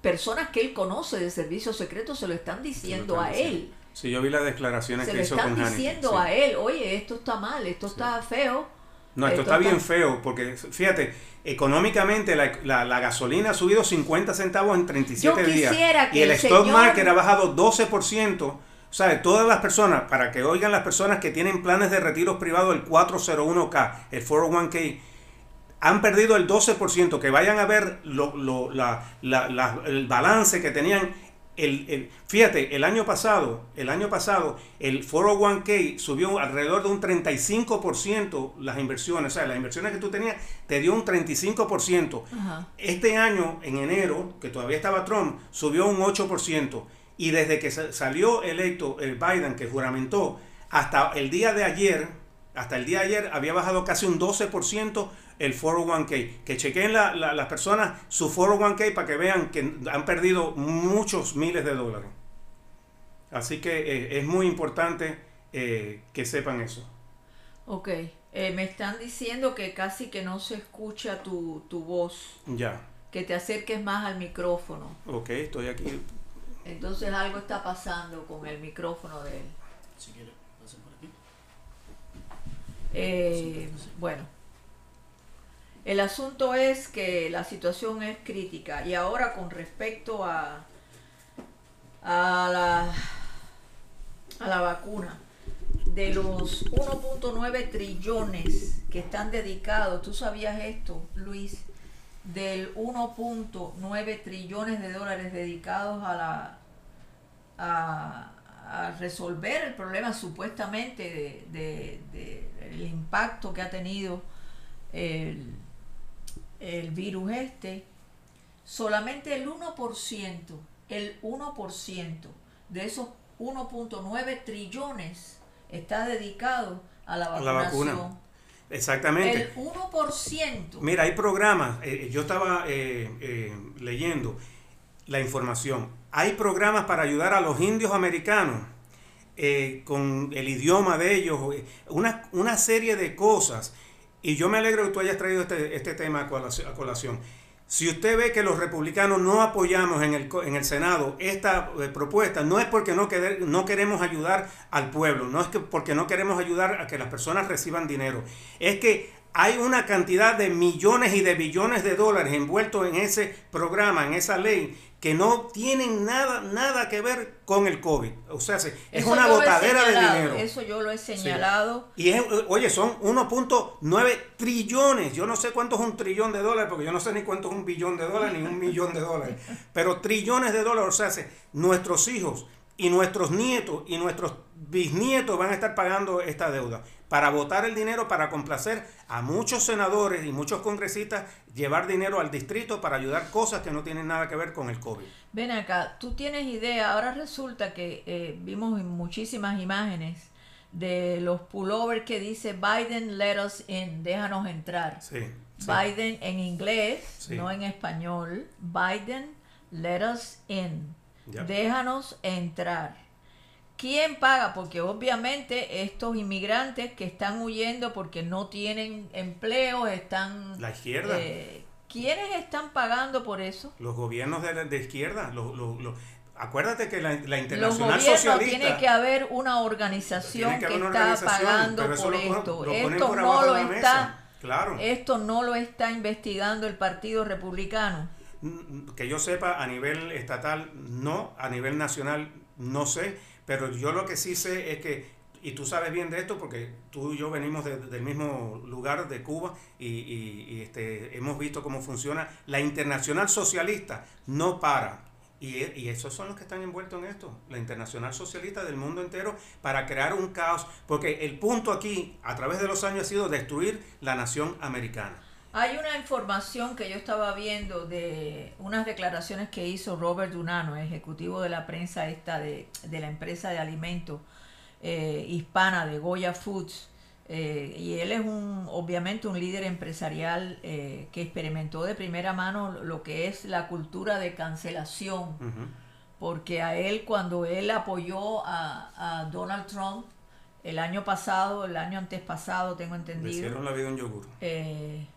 personas que él conoce del servicio secreto se lo están diciendo están a diciendo. él. Sí, yo vi las declaraciones Se que hizo están con Hannity. diciendo sí. a él, oye, esto está mal, esto está feo. No, esto está bien feo, porque fíjate, económicamente la, la- la gasolina ha subido 50 centavos en 37 Yo días. que y el, el stock señor- market ha bajado 12%. O sea, todas las personas, para que oigan las personas que tienen planes de retiros privados, el 401k, el 401k, han perdido el 12%. Que vayan a ver lo- lo- la- la- la- el balance que tenían. El, el- fíjate, el año pasado, el año pasado, el 401k subió alrededor de un 35% las inversiones. O sea, las inversiones que tú tenías te dio un 35%. Ajá. Este año, en enero, que todavía estaba Trump, subió un 8%. Y desde que sa- salió electo el Biden, que juramentó, hasta el día de ayer, hasta el día de ayer había bajado casi un 12% el 401k. Que chequen la- la- las personas su 401k para que vean que han perdido muchos miles de dólares. Así que eh, es muy importante eh, que sepan eso. Ok, eh, me están diciendo que casi que no se escucha tu, tu voz, Ya, que te acerques más al micrófono. ok, estoy aquí. Entonces algo está pasando con el micrófono de él. Si quiere, pasen por aquí. Eh, bueno, el asunto es que la situación es crítica y ahora con respecto a, a, la, a la vacuna, de los 1.9 trillones que están dedicados, ¿tú sabías esto, Luis? Del 1.9 trillones de dólares dedicados a la a, resolver el problema supuestamente de- de- el impacto que ha tenido el, el virus este, solamente el 1%, el 1% de esos 1.9 trillones está dedicado a la A la vacunación. vacuna. Exactamente. El 1%. Mira, hay programas, eh, yo estaba eh, eh, leyendo la información, hay programas para ayudar a los indios americanos eh, con el idioma de ellos, eh, una, una serie de cosas. Y yo me alegro que tú hayas traído este, este tema a colación. Si usted ve que los republicanos no apoyamos en el, en el Senado esta eh, propuesta, no es porque no, querer- no queremos ayudar al pueblo, no es que porque no queremos ayudar a que las personas reciban dinero, es que hay una cantidad de millones y de billones de dólares envueltos en ese programa, en esa ley, que no tienen nada, nada que ver con el COVID. O sea, se- es Eso una botadera de dinero. Eso yo lo he señalado. Y es, oye, son 1.9 trillones. Yo no sé cuánto es un trillón de dólares, porque yo no sé ni cuánto es un billón de dólares, ni un millón de dólares. Pero trillones de dólares, o sea, se- nuestros hijos y nuestros nietos y nuestros bisnietos van a estar pagando esta deuda. Para votar el dinero, para complacer a muchos senadores y muchos congresistas, llevar dinero al distrito para ayudar cosas que no tienen nada que ver con el COVID. Ven acá, tú tienes idea, ahora resulta que eh, vimos muchísimas imágenes de los pullovers que dice Biden let us in, déjanos entrar. Sí. sí. Biden en inglés, Sí. no en español. Biden let us in, déjanos entrar. ¿Quién paga? Porque obviamente estos inmigrantes que están huyendo porque no tienen empleo, están... La izquierda. eh, ¿Quiénes están pagando por eso? Los gobiernos de, de izquierda. Los, los- los- acuérdate que la, la Los internacional gobiernos socialista. tiene que haber una organización que que, haber una está organización, pagando por esto. lo esto por no lo está. Claro. esto no lo está investigando el Partido Republicano. Mm, Que yo sepa, a nivel estatal no, a nivel nacional no sé, pero yo lo que sí sé es que, y tú sabes bien de esto porque tú y yo venimos de- del mismo lugar de Cuba y, y- y, este, hemos visto cómo funciona, la internacional socialista no para. Y, y esos son los que están envueltos en esto, la internacional socialista del mundo entero, para crear un caos, porque el punto aquí, a través de los años, ha sido destruir la nación americana. Hay una información que yo estaba viendo de unas declaraciones que hizo Robert Dunano, ejecutivo de la prensa esta de, de la empresa de alimentos eh, hispana de Goya Foods. eh, y él es un, obviamente un líder empresarial eh, que experimentó de primera mano lo que es la cultura de cancelación, porque a él cuando él apoyó a, a Donald Trump el año pasado, el año antes pasado, tengo Le entendido, hicieron la vida un yogur. eh,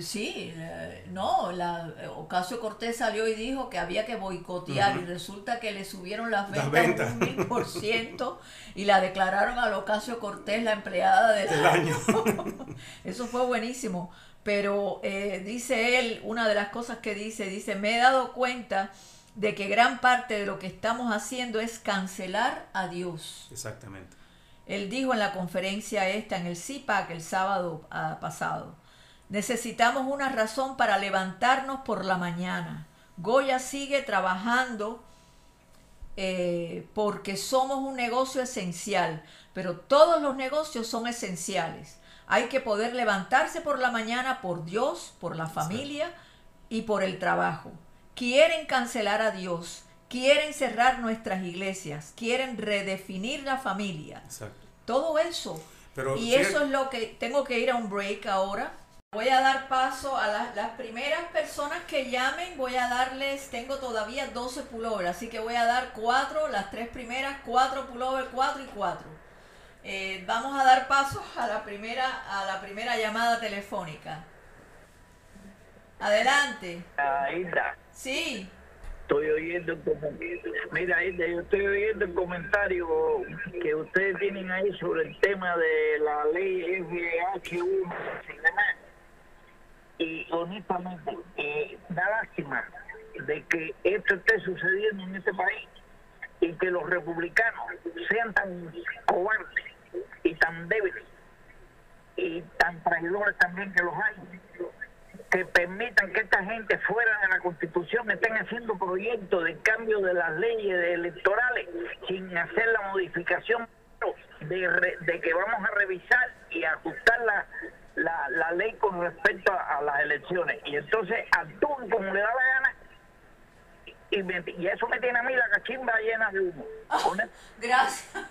sí, eh, no, la, eh, Ocasio Cortés salió y dijo que había que boicotear y resulta que le subieron las Las ventas, un mil por ciento y la declararon a Ocasio Cortés la empleada del, Del año. Eso fue buenísimo. Pero eh, dice él, una de las cosas que dice, dice, me he dado cuenta de que gran parte de lo que estamos haciendo es cancelar a Dios. Exactamente. Él dijo en la conferencia esta, en el CIPAC, el sábado ah, pasado, necesitamos una razón para levantarnos por la mañana. Goya sigue trabajando eh, porque somos un negocio esencial, pero todos los negocios son esenciales. Hay que poder levantarse por la mañana por Dios, por la familia y por el trabajo. Quieren cancelar a Dios, quieren cerrar nuestras iglesias, quieren redefinir la familia. Exacto. Todo eso. Pero y eso es lo que tengo que ir a un break ahora. Voy a dar paso a las, las primeras personas que llamen. Voy a darles, tengo todavía 12 pullovers, así que voy a dar cuatro, las tres primeras, cuatro pullovers, cuatro y cuatro. Eh, vamos a dar paso a la primera, a la primera llamada telefónica. Adelante. Ah, Hilda, Sí. estoy oyendo el comentario. Mira, Hilda, yo estoy oyendo el comentario que ustedes tienen ahí sobre el tema de la ley FH1 y demás. Y honestamente, eh, da lástima de que esto esté sucediendo en este país y que los republicanos sean tan cobardes y tan débiles y tan traidores también que los hay que permitan que esta gente fuera de la constitución estén haciendo proyectos de cambio de las leyes electorales sin hacer la modificación de, de que vamos a revisar y ajustar la, la, la ley con respecto a, a las elecciones y entonces actúan como le da la gana y, me- y eso me tiene a mí la cachimba llena de humo Gracias.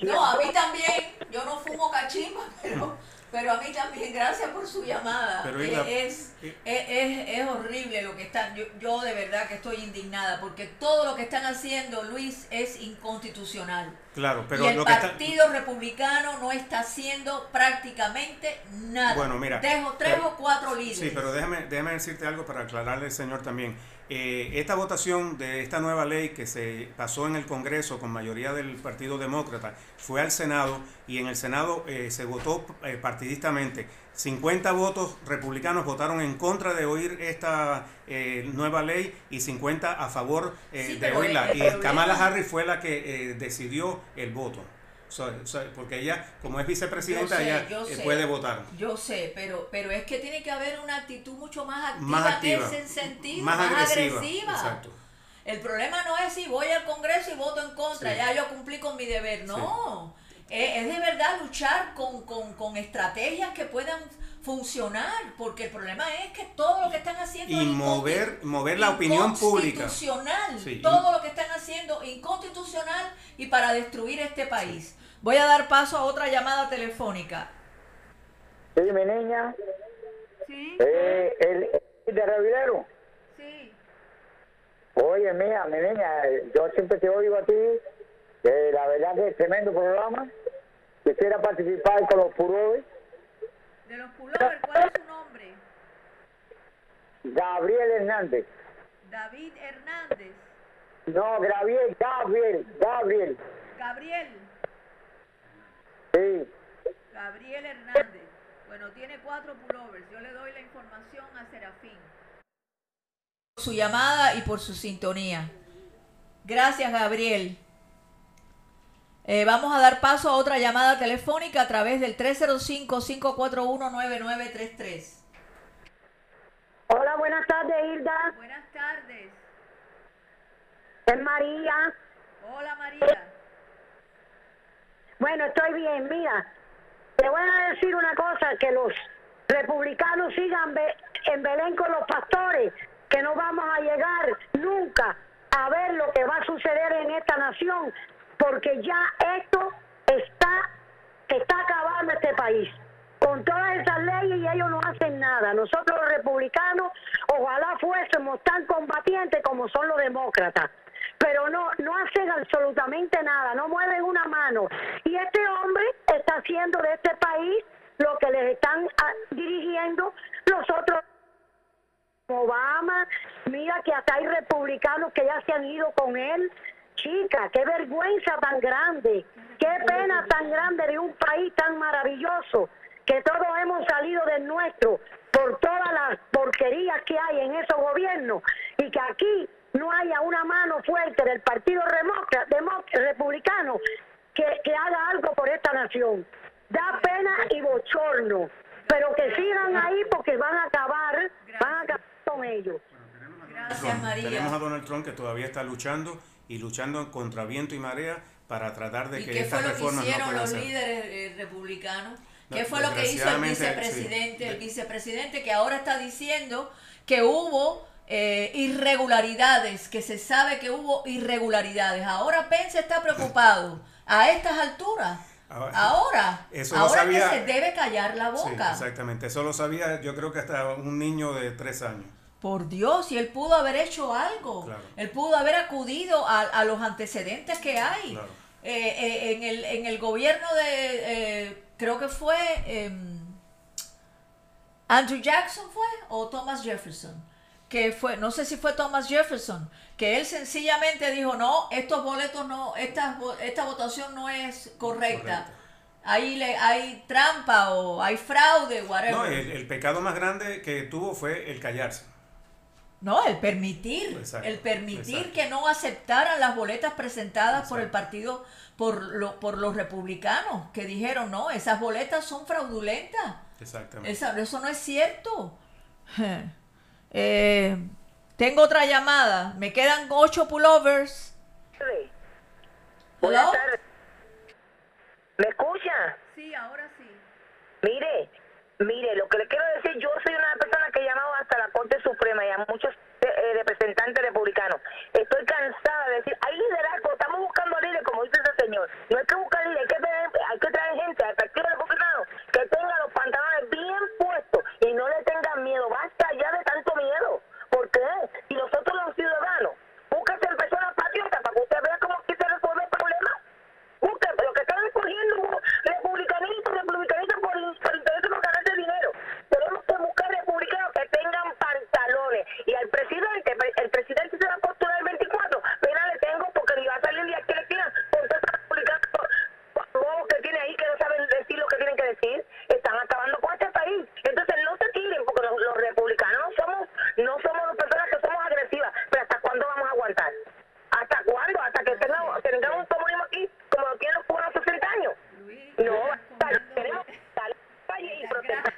No, a mí también. Yo no fumo cachimba, pero, pero a mí también. Gracias por su llamada. Pero, Eh, es, eh, es, es- es horrible lo que están. Yo, yo de verdad que estoy indignada porque todo lo que están haciendo, Luis, es inconstitucional. Claro, pero y el lo que está... Partido Republicano no está haciendo prácticamente nada. Bueno, mira, Tres, o- tres pero- o cuatro líderes. Sí, pero déjame, déjame decirte algo para aclararle al señor también. Eh, esta votación de esta nueva ley que se pasó en el Congreso con mayoría del Partido Demócrata fue al Senado y en el Senado eh, se votó eh, partidistamente. 50 votos republicanos votaron en contra de oír esta eh, nueva ley y 50 a favor eh, Sí, de oírla. Y Kamala Harris fue la que eh, decidió el voto. Porque ella, como es vicepresidenta, sé, ella eh, sé. puede votar. Yo sé, pero, pero es que tiene que haber una actitud mucho más activa, Más activa. en ese sentido, Más más, agresiva, agresiva. exacto. El problema no es si voy al Congreso y voto en contra, Sí. ya yo cumplí con mi deber, no. Es, es de verdad luchar con, con, con estrategias que puedan funcionar, porque el problema es que todo lo que están haciendo Y es mover- mover la opinión pública. inconstitucional. Sí, todo lo que están haciendo inconstitucional y para destruir este país. Voy a dar paso a otra llamada telefónica. Sí, mi niña, Sí, eh, el de Revidero. sí. Oye, mía, mi niña, yo siempre te oigo a ti Eh, la verdad que es tremendo programa. Quisiera participar con los purores. De los pullovers, ¿cuál es su nombre? Gabriel Hernández. David Hernández. No, Gabriel, Gabriel, Gabriel. Gabriel. Sí. Gabriel Hernández. Bueno, tiene cuatro pullovers. Yo le doy la información a Serafín. Por su llamada y por su sintonía. Gracias, Gabriel. Eh, vamos a dar paso a otra llamada telefónica a través del 305-541-9933. Hola, buenas tardes, Hilda. Buenas tardes. Es María. Hola, María. Bueno, estoy bien. Mira, te voy a decir una cosa, que los republicanos sigan en Belén con los pastores, que no vamos a llegar nunca a ver lo que va a suceder en esta nación, porque ya esto está, está acabando este país. Con todas esas leyes y ellos no hacen nada. Nosotros los republicanos, ojalá fuésemos tan combatientes como son los demócratas. Pero no, no hacen absolutamente nada, no mueven una mano. Y este hombre está haciendo de este país lo que les están ah, dirigiendo los otros Obama, mira que hasta hay republicanos que ya se han ido con él. Chica, qué vergüenza tan grande, qué pena tan grande de un país tan maravilloso, que todos hemos salido del nuestro por todas las porquerías que hay en esos gobiernos y que aquí no haya una mano fuerte del Partido Demó- Republicano que, que haga algo por esta nación. Da pena y bochorno, pero que sigan ahí porque van a acabar, van a acabar con ellos. Gracias. María. Tenemos a Donald Trump que todavía está luchando y luchando contra viento y marea para tratar de ¿Y que qué fue estas lo que reformas hicieron puedan los líderes eh, republicanos? ¿Qué No, fue lo que hizo el vicepresidente? sí. El vicepresidente que ahora está diciendo que hubo eh, irregularidades, que se sabe que hubo irregularidades. Ahora Pence está preocupado a estas alturas. Ahora- Ahora, Eso lo ahora sabía- que se debe callar la Sí, boca. exactamente. Eso lo sabía yo creo que hasta un niño de tres años. Por Dios, y él pudo haber hecho algo. Claro. Él pudo haber acudido a, a los antecedentes que hay. Claro. Eh, eh, en, el, en el gobierno de, eh, creo que fue em, Andrew Jackson fue o Thomas Jefferson. Que fue, no sé si fue Thomas Jefferson, que él sencillamente dijo, no, estos boletos no, esta, esta votación no es correcta. Correcto. Ahí le, hay trampa o hay fraude, whatever. No, el, el pecado más grande que tuvo fue el callarse. No, el permitir, Exacto, el permitir exacto. que no aceptaran las boletas presentadas por el partido, por, lo, por los republicanos, que dijeron, no, esas boletas son fraudulentas, Exactamente. Esa- eso no es cierto. Eh, tengo otra llamada, me quedan ocho pullovers. Buenas Hello? tardes. ¿Me escucha? Sí, ahora sí. Mire, mire, lo que le quiero decir, yo soy una persona que he llamado hasta la Corte Suprema y a muchos eh, representantes republicanos. Estoy cansada de decir, hay liderazgo, estamos buscando líderes, como dice ese señor. No hay que buscar líderes, hay que traer, hay que traer gente al Partido Republicano que tenga los pantalones bien puestos y no le tengan miedo. Basta ya de tanto miedo. ¿Por qué? Si nosotros los ciudadanos, búsquese en personas patriotas para que usted vea cómo aquí se resuelve el problema. Busque, lo que están escogiendo republicanistas, republicanistas por, por interés por ganarse dinero. Tenemos que buscar republicanos que tengan pantalones. Y al presidente, el presidente se va a postular el 24. Pena le tengo porque ni va a salir ni aquí le tiran con todos esos republicanos bobos que tiene ahí que no saben decir lo que tienen que decir. Están acabando con este país. Entonces no se tiren porque los, los republicanos no somos, no somos las personas que somos agresivas. Pero ¿hasta cuándo vamos a aguantar? ¿Hasta cuándo? ¿Hasta que tengamos, tengamos un comunismo aquí como lo tienen los cubanos 60 años? No, tenemos que salir a la calle y protestar.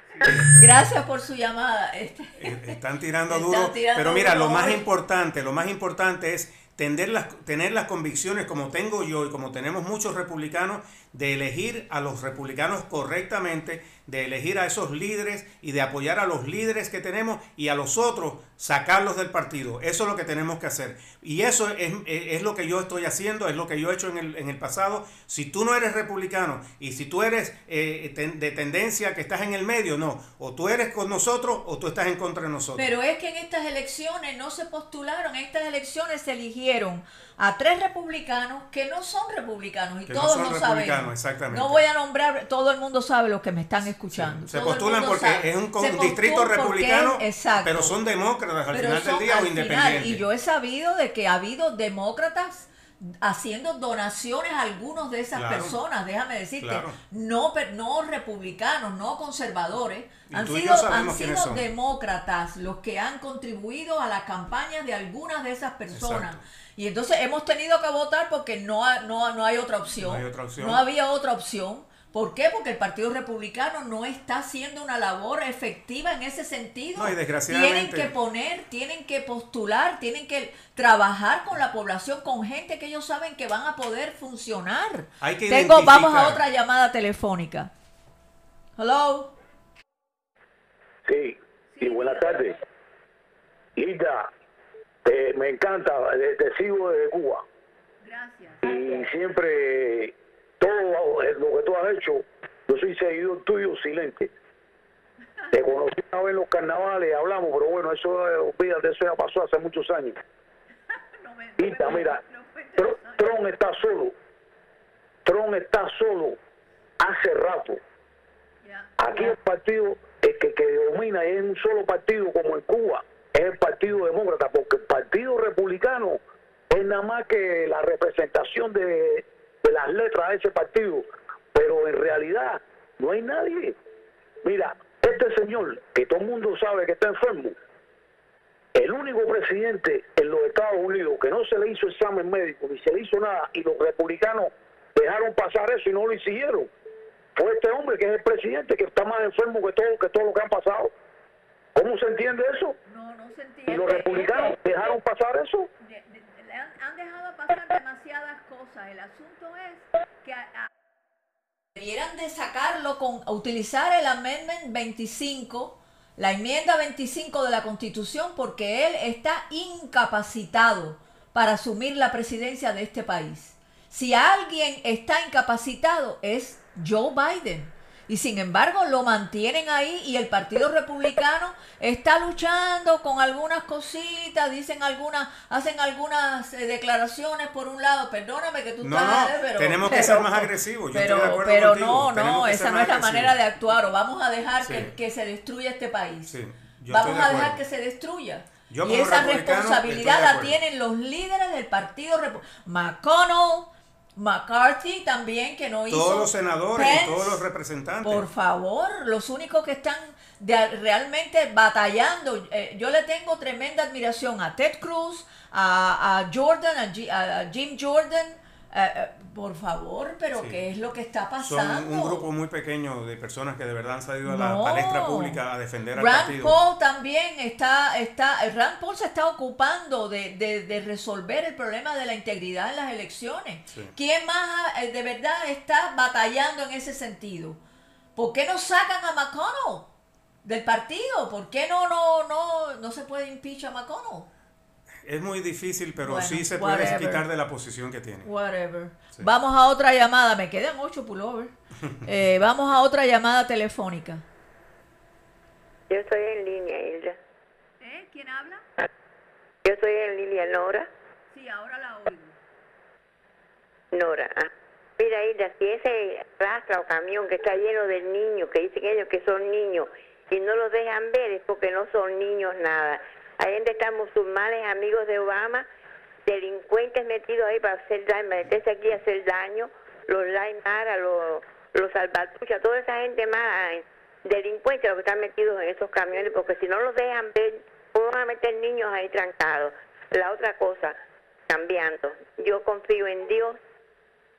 Gracias por su llamada. Este, Eh, Están tirando Están duro. tirando pero mira, duro lo más importante, lo más importante es tener las, tener las convicciones como tengo yo y como tenemos muchos republicanos de elegir a los republicanos correctamente, de elegir a esos líderes y de apoyar a los líderes que tenemos y a los otros sacarlos del partido. Eso es lo que tenemos que hacer. Y eso es, es lo que yo estoy haciendo, es lo que yo he hecho en el, en el pasado. Si tú no eres republicano y si tú eres eh, de tendencia que estás en el medio, no. O tú eres con nosotros o tú estás en contra de nosotros. Pero es que en estas elecciones no se postularon, en estas elecciones se eligieron a tres republicanos que no son republicanos y todos lo sabemos. Exactamente. No voy a nombrar, todo el mundo sabe lo que me están escuchando. Se postulan porque es un distrito republicano, pero son demócratas al final del día o independientes. y yo he sabido de que ha habido demócratas haciendo donaciones a algunos de esas personas, déjame decirte, no, no republicanos, no conservadores, han sido, han sido demócratas los que han contribuido a la campaña de algunas de esas personas. Y entonces hemos tenido que votar porque no, no, no hay otra opción. No, hay otra opción. no había otra opción. ¿Por qué? Porque el Partido Republicano no está haciendo una labor efectiva en ese sentido. No, y desgraciadamente. Tienen que poner, tienen que postular, tienen que trabajar con la población, con gente que ellos saben que van a poder funcionar. Hay que Tengo, vamos a otra llamada telefónica. Hello. Sí, sí, buenas tardes. Linda, eh, me encanta, eh, te sigo desde Cuba. Gracias. Y siempre todo lo que tú has hecho, yo soy seguidor tuyo silente. Te conocí una vez en los carnavales, hablamos, pero bueno, eso, olvídate, eso ya pasó hace muchos años. no mira, Tron está solo. Tron está solo hace rato. Aquí el partido el que, que domina es un solo partido como en Cuba, es el Partido Demócrata, porque el Partido Republicano es nada más que la representación de, las letras de ese partido, pero en realidad no hay nadie. Mira, este señor, que todo el mundo sabe que está enfermo, el único presidente en los Estados Unidos que no se le hizo examen médico ni se le hizo nada y los republicanos dejaron pasar eso y no lo hicieron, fue este hombre que es el presidente que está más enfermo que todo, que todo lo que han pasado. ¿Cómo se entiende eso? No, no se entiende. ¿Y los republicanos dejaron pasar eso? han dejado pasar demasiadas cosas. El asunto es que debieran de sacarlo con utilizar el Amendment 25, la enmienda 25 de la Constitución, porque él está incapacitado para asumir la presidencia de este país. Si alguien está incapacitado es Joe Biden. Y sin embargo lo mantienen ahí y el Partido Republicano está luchando con algunas cositas, dicen algunas, hacen algunas eh, declaraciones por un lado, perdóname que tú no, estás, no, pero, tenemos que ser más agresivos. Yo pero, estoy de acuerdo pero no, no, esa no es la manera de actuar. O vamos a dejar que, que, se destruya este país. Sí, vamos a dejar que se destruya. y esa responsabilidad la tienen los líderes del Partido Republicano. McConnell McCarthy también, que no hizo. Todos los senadores y todos los representantes. Por favor, los únicos que están realmente batallando. Eh, yo le tengo tremenda admiración a Ted Cruz, a, Jordan, a, Jim Jordan, eh, eh, por favor, pero ¿qué es lo que está pasando? Son un grupo muy pequeño de personas que de verdad han salido a la palestra pública a defender al Rand partido. Paul también está, está, Rand Paul se está ocupando de, de, resolver el problema de la integridad en las elecciones. ¿Quién más eh, de verdad está batallando en ese sentido? ¿Por qué no sacan a McConnell del partido? ¿Por qué no, no, no, no se puede impeach a McConnell? Es muy difícil, pero sí se puede quitar de la posición que tiene. Whatever. Vamos a otra llamada. Me quedan ocho pullovers. eh, vamos a otra llamada telefónica. Yo estoy en línea, Hilda. ¿Eh? ¿Quién habla? Yo estoy en línea, Nora. Sí, ahora la oigo. Nora. Ah. Mira, Hilda, si ese rastra o camión que está lleno de niños, que dicen ellos que son niños, y no los dejan ver, es porque no son niños nada. Hay gente están musulmanes, amigos de Obama, delincuentes metidos ahí para hacer daño, meterse aquí a hacer daño, los Laimara, los, los Salvatrucha, toda esa gente más delincuentes los que están metidos en esos camiones, porque si no los dejan ver, ¿cómo van a meter niños ahí trancados? La otra cosa, cambiando, yo confío en Dios,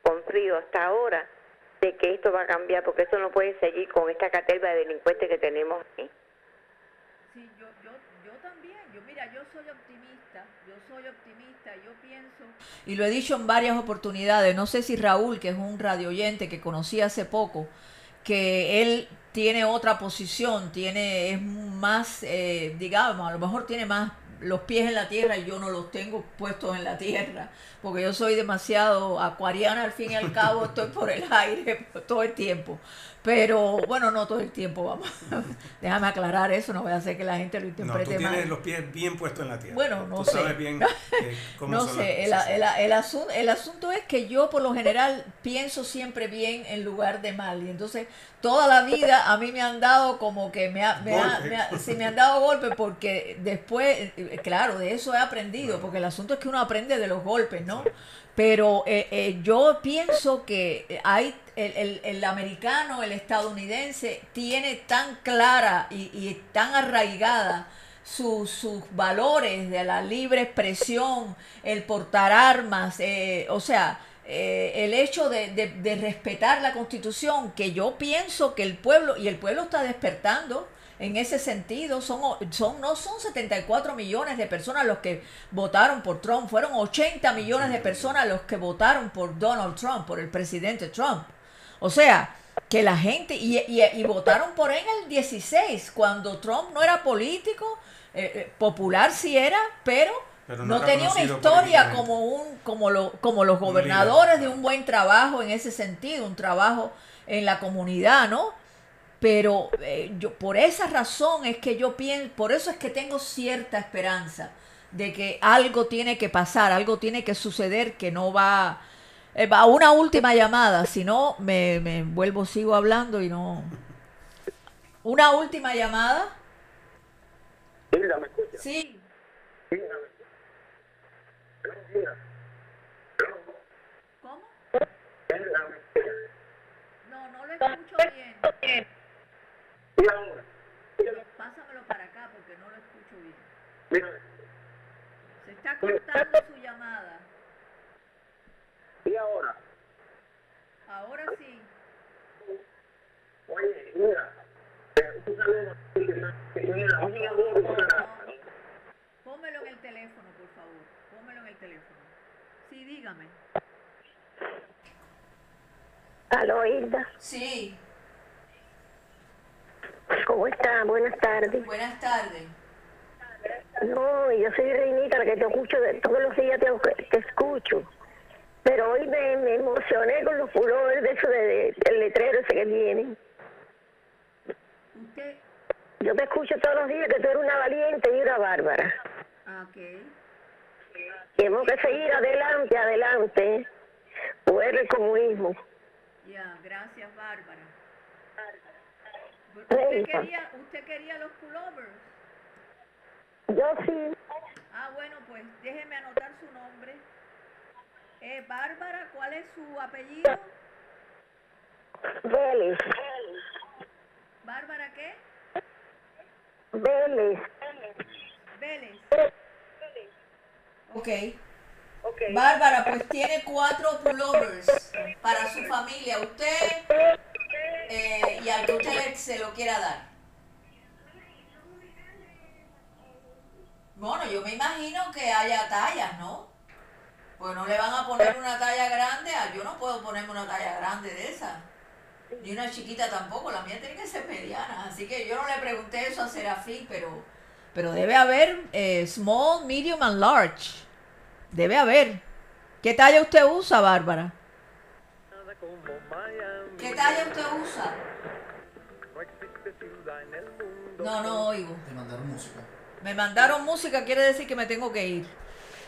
confío hasta ahora de que esto va a cambiar, porque esto no puede seguir con esta caterva de delincuentes que tenemos aquí. Sí, yo, yo, yo también, yo Yo soy optimista, yo soy optimista, yo pienso... Y lo he dicho en varias oportunidades, no sé si Raúl, que es un radio oyente que conocí hace poco, que él tiene otra posición, tiene, es más, eh, digamos, a lo mejor tiene más los pies en la tierra y yo no los tengo puestos en la tierra, porque yo soy demasiado acuariana al fin y al cabo, estoy por el aire todo el tiempo. Pero bueno, no todo el tiempo, vamos. Déjame aclarar eso, no voy a hacer que la gente lo No, interprete tú tienes mal. los pies bien puestos en la tierra. Bueno, no tú sé. sabes bien eh, cómo No son las sé, el, el, el, asunto, el asunto es que yo por lo general pienso siempre bien en lugar de mal. Y entonces toda la vida a mí me han dado como que me, ha, me, ha- me ha- sí, me han dado golpes porque después, eh, claro, de eso he aprendido, porque el asunto es que uno aprende de los golpes, ¿no? Pero eh, eh, yo pienso que hay el, el- el americano, el estadounidense, tiene tan clara y, y tan arraigada sus, sus valores de la libre expresión, el portar armas, eh, o sea, eh, el hecho de- de respetar la constitución, que yo pienso que el pueblo, y el pueblo está despertando en ese sentido, son, son, no son 74 millones de personas los que votaron por Trump, fueron 80 millones de personas los que votaron por Donald Trump, por el presidente Trump. O sea, que la gente, y, y- y votaron por él en el 16, cuando Trump no era político, eh, eh, popular sí era, pero, Pero no, no tenía una historia como, un, como, lo, como los gobernadores de un buen trabajo en ese sentido, un trabajo en la comunidad, ¿no? Pero eh, yo por esa razón es que yo pienso, por eso es que tengo cierta esperanza de que algo tiene que pasar, algo tiene que suceder que no va eh, va una última llamada, si no me, me vuelvo sigo hablando y no una última llamada. Hilda, ¿me escucha? Sí. Hilda, me- Hilda, ¿Cómo? Hilda, ¿me escucha? No, no lo escucho bien. Y ahora, Pásamelo para acá porque no lo escucho bien. mira, Se está cortando su llamada. y ahora, Ahora sí. oye, mira, mira, Pónmelo en el teléfono, por favor. Pónmelo en el teléfono. Sí, dígame. Aló, Hilda. Sí, ¿Cómo está? Buenas tardes. buenas tardes. No, yo soy Reinita, la que te escucho, de- todos los días te, te escucho. Pero hoy me, me emocioné con los pullovers de eso de, de- del letrero ese que vienen. Usted, Yo te escucho todos los días que tú eres una valiente y una bárbara. ah, ok. Tenemos que seguir adelante, adelante. Fuera el comunismo. Ya, gracias, Bárbara. ¿Usted quería, ¿Usted quería los pullovers? Yo sí, Ah, bueno, pues déjeme anotar su nombre. Eh, Bárbara, ¿cuál es su apellido? Vélez, ¿Bárbara qué? Vélez. Vélez. Ok. Bárbara, pues tiene cuatro pullovers para su familia. Usted eh, y al que usted se lo quiera dar. Bueno, yo me imagino que haya tallas, ¿no? Pues no le van a poner una talla grande. a- Yo no puedo ponerme una talla grande de esa. Ni una chiquita tampoco. La mía tiene que ser mediana. Así que yo no le pregunté eso a Serafín, pero, pero debe haber eh, small, medium and large. Debe haber. ¿Qué talla usted usa, Bárbara? ¿Qué talla usted usa? No, no oigo. Te mandaron música. Me mandaron música, quiere decir que me tengo que ir.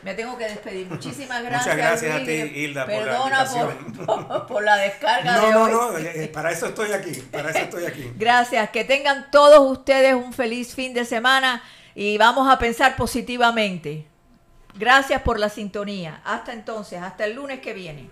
Me tengo que despedir. Muchísimas gracias. Muchas gracias a ti, Hilda, por la Perdona por, invitación. por- por la descarga No, de no, hoy. no, eh, eh, para eso estoy aquí, para eso estoy aquí. Gracias. Que tengan todos ustedes un feliz fin de semana y vamos a pensar positivamente. Gracias por la sintonía. Hasta entonces, hasta el lunes que viene.